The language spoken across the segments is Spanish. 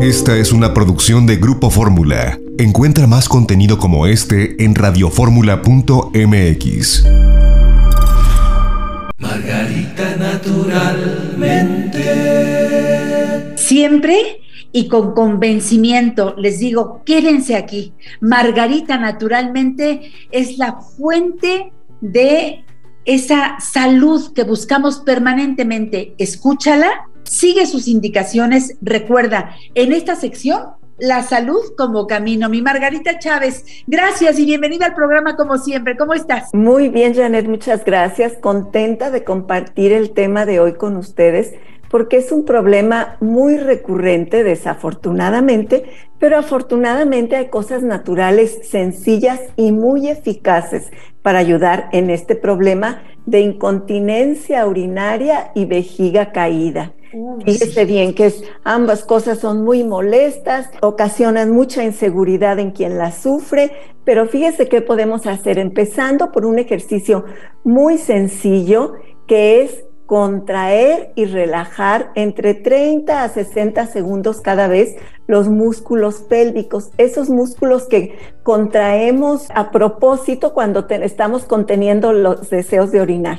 Esta es una producción de Grupo Fórmula. Encuentra más contenido como este en radioformula.mx. Margarita naturalmente. Siempre y con convencimiento les digo, quédense aquí. Margarita naturalmente es la fuente de esa salud que buscamos permanentemente. Escúchala, sigue sus indicaciones. Recuerda, en esta sección, la salud como camino. Mi Margarita Chávez, gracias y bienvenida al programa como siempre. ¿Cómo estás? Muy bien, Janet, muchas gracias. Contenta de compartir el tema de hoy con ustedes porque es un problema muy recurrente, desafortunadamente, pero afortunadamente hay cosas naturales sencillas y muy eficaces para ayudar en este problema de incontinencia urinaria y vejiga caída. Fíjese bien que ambas cosas son muy molestas, ocasionan mucha inseguridad en quien las sufre, pero fíjese qué podemos hacer, empezando por un ejercicio muy sencillo que es contraer y relajar entre 30 a 60 segundos cada vez los músculos pélvicos, esos músculos que contraemos a propósito cuando estamos conteniendo los deseos de orinar.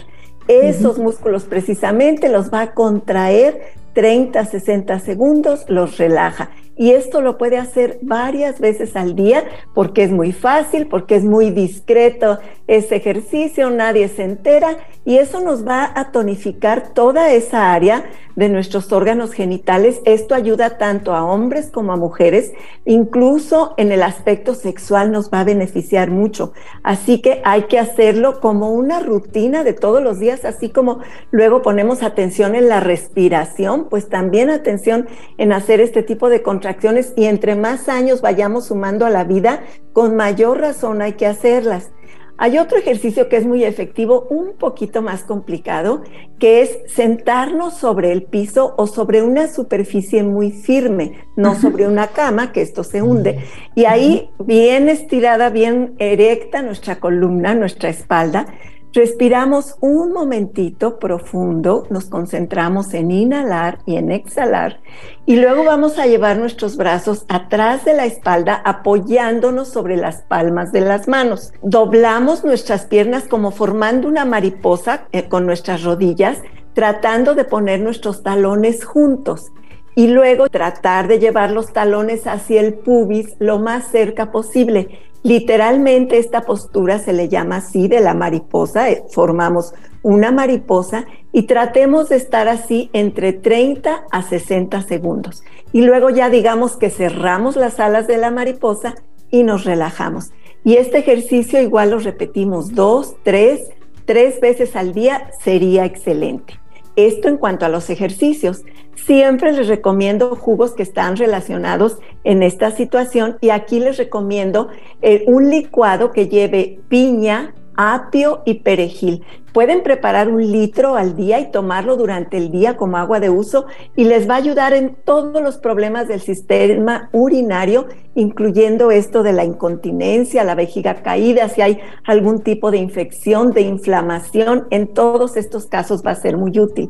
Esos músculos precisamente los va a contraer 30, 60 segundos, los relaja. Y esto lo puede hacer varias veces al día porque es muy fácil, porque es muy discreto ese ejercicio, nadie se entera y eso nos va a tonificar toda esa área de nuestros órganos genitales. Esto ayuda tanto a hombres como a mujeres, incluso en el aspecto sexual nos va a beneficiar mucho. Así que hay que hacerlo como una rutina de todos los días, así como luego ponemos atención en la respiración, pues también atención en hacer este tipo de contracciones y entre más años vayamos sumando a la vida, con mayor razón hay que hacerlas. Hay otro ejercicio que es muy efectivo, un poquito más complicado, que es sentarnos sobre el piso o sobre una superficie muy firme, no sobre una cama, que esto se hunde. Y ahí bien estirada, bien erecta nuestra columna, nuestra espalda, Respiramos un momentito profundo, nos concentramos en inhalar y en exhalar y luego vamos a llevar nuestros brazos atrás de la espalda apoyándonos sobre las palmas de las manos. Doblamos nuestras piernas como formando una mariposa eh, con nuestras rodillas, tratando de poner nuestros talones juntos y luego tratar de llevar los talones hacia el pubis lo más cerca posible Literalmente esta postura se le llama así de la mariposa, eh, formamos una mariposa y tratemos de estar así entre 30 a 60 segundos. Y luego ya digamos que cerramos las alas de la mariposa y nos relajamos. Y este ejercicio igual lo repetimos dos, tres, tres veces al día sería excelente. Esto en cuanto a los ejercicios. Siempre les recomiendo jugos que están relacionados en esta situación y aquí les recomiendo eh, un licuado que lleve piña, apio y perejil. Pueden preparar un litro al día y tomarlo durante el día como agua de uso y les va a ayudar en todos los problemas del sistema urinario, incluyendo esto de la incontinencia, la vejiga caída, si hay algún tipo de infección, de inflamación, en todos estos casos va a ser muy útil.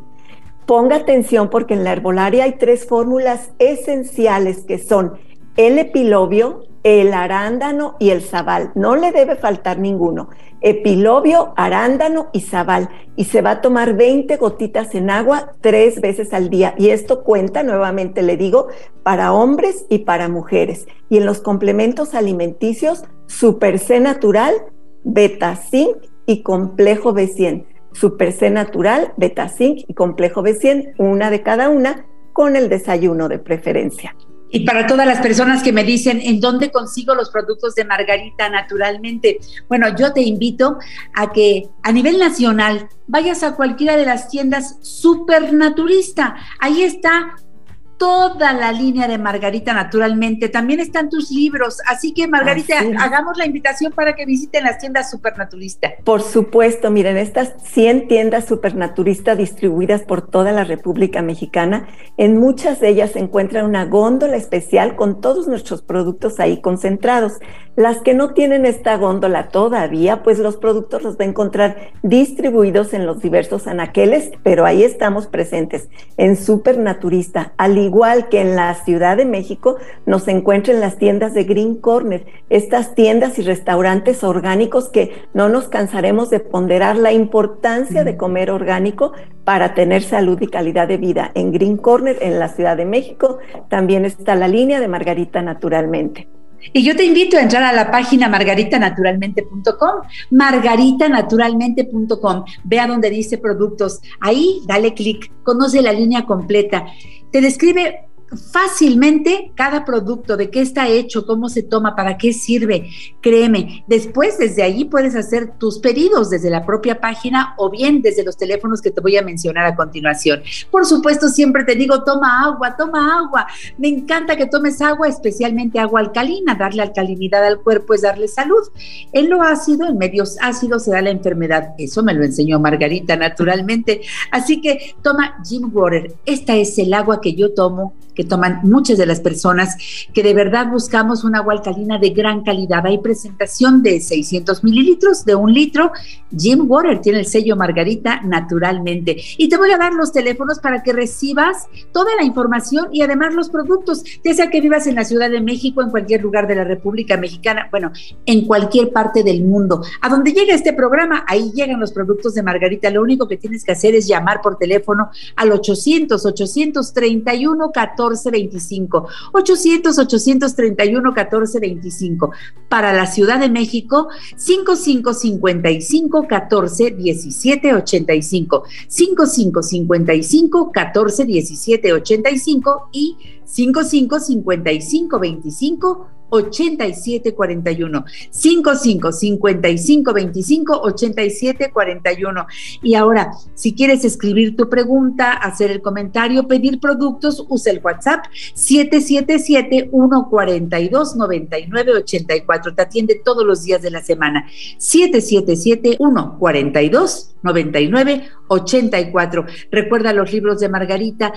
Ponga atención porque en la herbolaria hay tres fórmulas esenciales que son el epilobio, el arándano y el zabal. No le debe faltar ninguno. Epilobio, arándano y zabal. Y se va a tomar 20 gotitas en agua tres veces al día. Y esto cuenta, nuevamente le digo, para hombres y para mujeres. Y en los complementos alimenticios, Super C natural, Beta Zinc y complejo B100. Super C natural, Beta Zinc y complejo B100, una de cada una, con el desayuno de preferencia. Y para todas las personas que me dicen, ¿en dónde consigo los productos de Margarita naturalmente? Bueno, yo te invito a que a nivel nacional vayas a cualquiera de las tiendas supernaturista. Ahí está toda la línea de Margarita naturalmente. También están tus libros. Así que, Margarita, hagamos la invitación para que visiten las tiendas Supernaturista. Por supuesto, miren, estas 100 tiendas Supernaturista distribuidas por toda la República Mexicana, en muchas de ellas se encuentra una góndola especial con todos nuestros productos ahí concentrados. Las que no tienen esta góndola todavía, pues los productos los va a encontrar distribuidos en los diversos anaqueles, pero ahí estamos presentes en Supernaturista, al igual que en la Ciudad de México, nos encuentra en las tiendas de Green Corner, estas tiendas y restaurantes orgánicos que no nos cansaremos de ponderar la importancia de comer orgánico para tener salud y calidad de vida. En Green Corner, en la Ciudad de México, también está la línea de Margarita Naturalmente. Y yo te invito a entrar a la página margaritanaturalmente.com, margaritanaturalmente.com. Vea donde dice productos. Ahí dale clic, conoce la línea completa. Te describe fácilmente cada producto, de qué está hecho, cómo se toma, para qué sirve. Créeme, después desde allí puedes hacer tus pedidos desde la propia página o bien desde los teléfonos que te voy a mencionar a continuación. Por supuesto, siempre te digo, toma agua, toma agua. Me encanta que tomes agua, especialmente agua alcalina. Darle alcalinidad al cuerpo es darle salud. En lo ácido, en medios ácidos se da la enfermedad. Eso me lo enseñó Margarita naturalmente. Así que toma Jim Water. Esta es el agua que yo tomo, toman muchas de las personas que de verdad buscamos una agua alcalina de gran calidad. Hay presentación de 600 mililitros, de un litro. Jim Water tiene el sello Margarita naturalmente. Y te voy a dar los teléfonos para que recibas toda la información y además los productos, ya sea que vivas en la Ciudad de México, en cualquier lugar de la República Mexicana, bueno, en cualquier parte del mundo. A donde llega este programa, ahí llegan los productos de Margarita. Lo único que tienes que hacer es llamar por teléfono al 800 831 14 1425. 800 831 1425. Para la Ciudad de México, 5555 14 17 85. 5555 14 17 85 y 5555 25 8741 55 55 25 87 41 y ahora si quieres escribir tu pregunta hacer el comentario pedir productos usa el WhatsApp 777 142 99 84 te atiende todos los días de la semana. 777 142 99 84 recuerda los libros de Margarita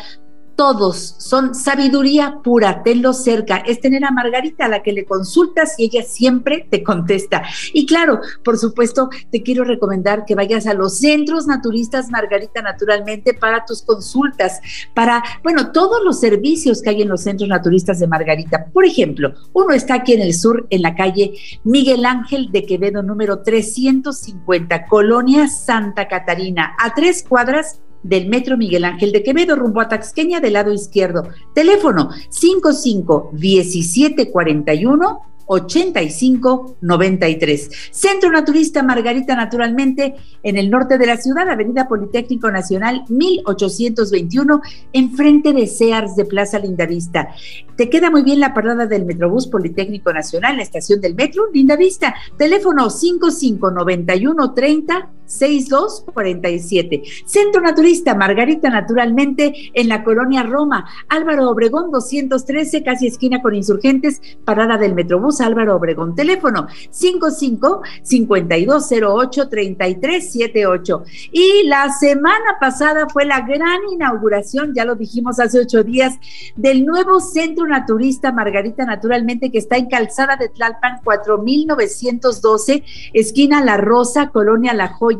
todos son sabiduría pura, tenlo cerca. Es tener a Margarita a la que le consultas y ella siempre te contesta. Y claro, por supuesto, te quiero recomendar que vayas a los centros naturistas Margarita naturalmente para tus consultas, para, bueno, todos los servicios que hay en los centros naturistas de Margarita. Por ejemplo, uno está aquí en el sur, en la calle Miguel Ángel de Quevedo, número 350, Colonia Santa Catarina, a tres cuadras del Metro Miguel Ángel de Quevedo rumbo a Taxqueña del lado izquierdo. Teléfono 55 1741 8593. Centro Naturista Margarita Naturalmente en el norte de la ciudad, Avenida Politécnico Nacional 1821, enfrente de Sears de Plaza Lindavista. Te queda muy bien la parada del Metrobús Politécnico Nacional, la estación del metro Lindavista. Teléfono 5591 30 6247. Centro Naturista Margarita Naturalmente en la colonia Roma, Álvaro Obregón 213, casi esquina con insurgentes, parada del Metrobús Álvaro Obregón. Teléfono 55 5208 3378. Y la semana pasada fue la gran inauguración, ya lo dijimos hace ocho días, del nuevo Centro Naturista Margarita Naturalmente que está en Calzada de Tlalpan 4912, esquina La Rosa, colonia La Joya,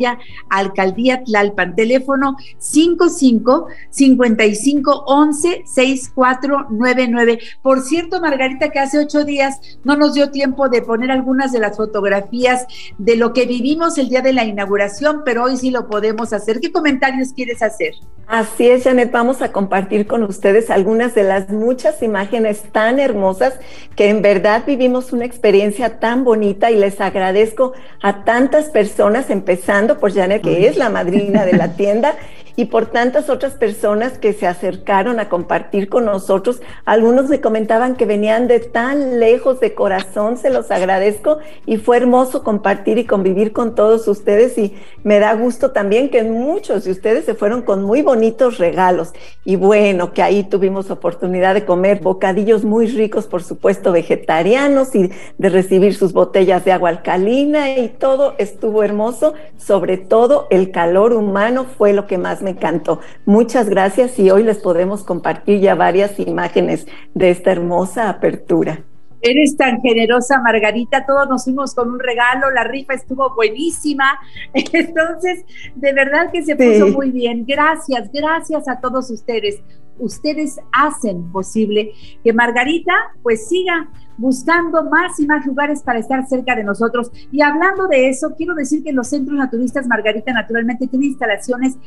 Alcaldía Tlalpan. Teléfono 55 55 11 6499. Por cierto, Margarita, que hace ocho días no nos dio tiempo de poner algunas de las fotografías de lo que vivimos el día de la inauguración, pero hoy sí lo podemos hacer. ¿Qué comentarios quieres hacer? Así es, Janet, vamos a compartir con ustedes algunas de las muchas imágenes tan hermosas que en verdad vivimos una experiencia tan bonita y les agradezco a tantas personas, empezando por Janet, que es la madrina de la tienda, y por tantas otras personas que se acercaron a compartir con nosotros. Algunos me comentaban que venían de tan lejos de corazón, se los agradezco y fue hermoso compartir y convivir con todos ustedes y me da gusto también que muchos de ustedes se fueron con muy bonitos regalos y bueno, que ahí tuvimos oportunidad de comer bocadillos muy ricos, por supuesto, vegetarianos y de recibir sus botellas de agua alcalina y todo estuvo hermoso, sobre todo el calor humano fue lo que más me encantó. Muchas gracias y hoy les podemos compartir ya varias imágenes de esta hermosa apertura. Eres tan generosa, Margarita. Todos nos fuimos con un regalo. La rifa estuvo buenísima. Entonces, de verdad que se puso muy bien. Gracias, gracias a todos ustedes. ustedes hacen posible que Margarita pues siga buscando más y más lugares para estar cerca de nosotros. Y hablando de eso, quiero decir que los centros naturistas Margarita naturalmente tienen instalaciones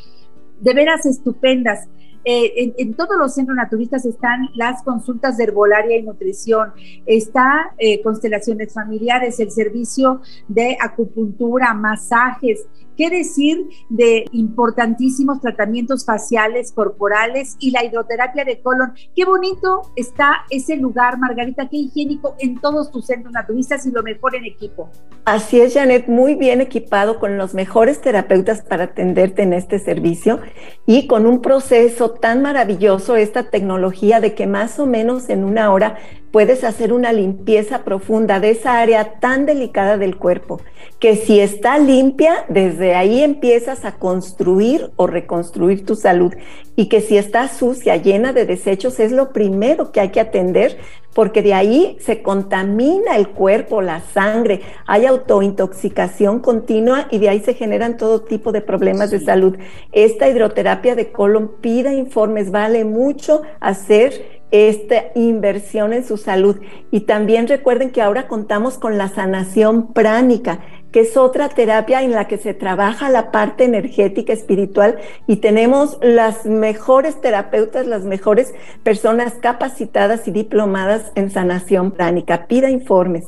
de veras estupendas. Eh, en, todos los centros naturistas están las consultas de herbolaria y nutrición, está eh, constelaciones familiares, el servicio de acupuntura, masajes, ¿Qué decir de importantísimos tratamientos faciales, corporales y la hidroterapia de colon? Qué bonito está ese lugar, Margarita, qué higiénico en todos tus centros naturistas y lo mejor en equipo. Así es, Janet, muy bien equipado con los mejores terapeutas para atenderte en este servicio y con un proceso tan maravilloso, esta tecnología de que más o menos en una hora puedes hacer una limpieza profunda de esa área tan delicada del cuerpo, que si está limpia, desde ahí empiezas a construir o reconstruir tu salud y que si está sucia, llena de desechos, es lo primero que hay que atender porque de ahí se contamina el cuerpo, la sangre, hay autointoxicación continua y de ahí se generan todo tipo de problemas de salud. Esta hidroterapia de colon pida informes, vale mucho hacer esta inversión en su salud. Y también recuerden que ahora contamos con la sanación pránica, que es otra terapia en la que se trabaja la parte energética espiritual y tenemos las mejores terapeutas, las mejores personas capacitadas y diplomadas en sanación pránica. Pida informes.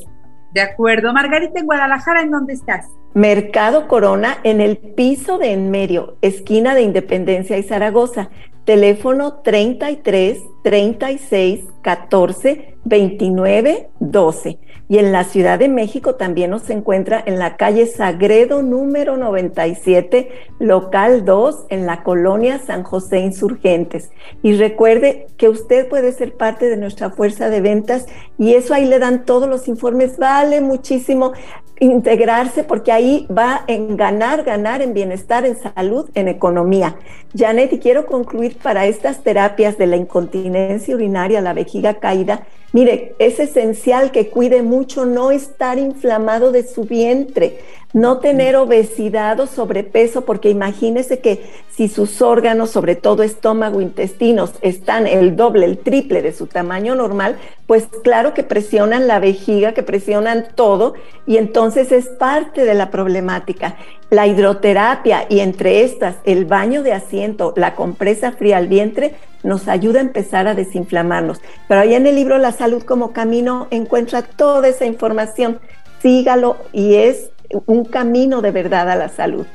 De acuerdo. Margarita, en Guadalajara, ¿en dónde estás? Mercado Corona, en el piso de en medio, esquina de Independencia y Zaragoza teléfono 33 36 14 29 12. Y en la Ciudad de México también nos encuentra en la calle Sagredo número 97, local 2, en la colonia San José Insurgentes. Y recuerde que usted puede ser parte de nuestra fuerza de ventas y eso ahí le dan todos los informes. Vale muchísimo integrarse porque ahí va en ganar, ganar en bienestar, en salud, en economía. Janet, y quiero concluir para estas terapias de la incontinencia urinaria, la vejiga caída, mire, es esencial que cuide mucho no estar inflamado de su vientre no tener obesidad o sobrepeso, porque imagínese que si sus órganos, sobre todo estómago, intestinos, están el doble, el triple de su tamaño normal, pues claro que presionan la vejiga, que presionan todo, y entonces es parte de la problemática. La hidroterapia y entre estas el baño de asiento, la compresa fría al vientre, nos ayuda a empezar a desinflamarnos. Pero ahí en el libro La salud como camino encuentra toda esa información. Sígalo y es un camino de verdad a la salud.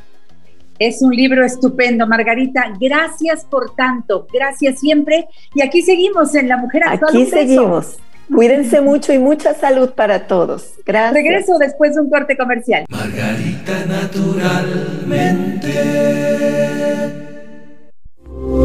Es un libro estupendo, Margarita. Gracias por tanto. Gracias siempre. Y aquí seguimos en La Mujer Actual. Aquí seguimos. Cuídense mucho y mucha salud para todos. Gracias. Regreso después de un corte comercial. Margarita naturalmente.